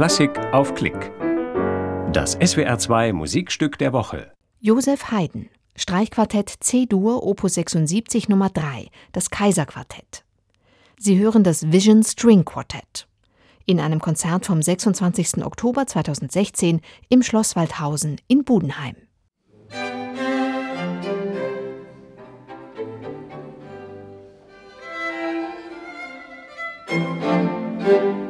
Klassik auf Klick. Das SWR2 Musikstück der Woche. Josef Haydn, Streichquartett C-Dur, Opus 76 Nummer 3, das Kaiserquartett. Sie hören das Vision String Quartett. In einem Konzert vom 26. Oktober 2016 im Schloss Waldhausen in Budenheim. Musik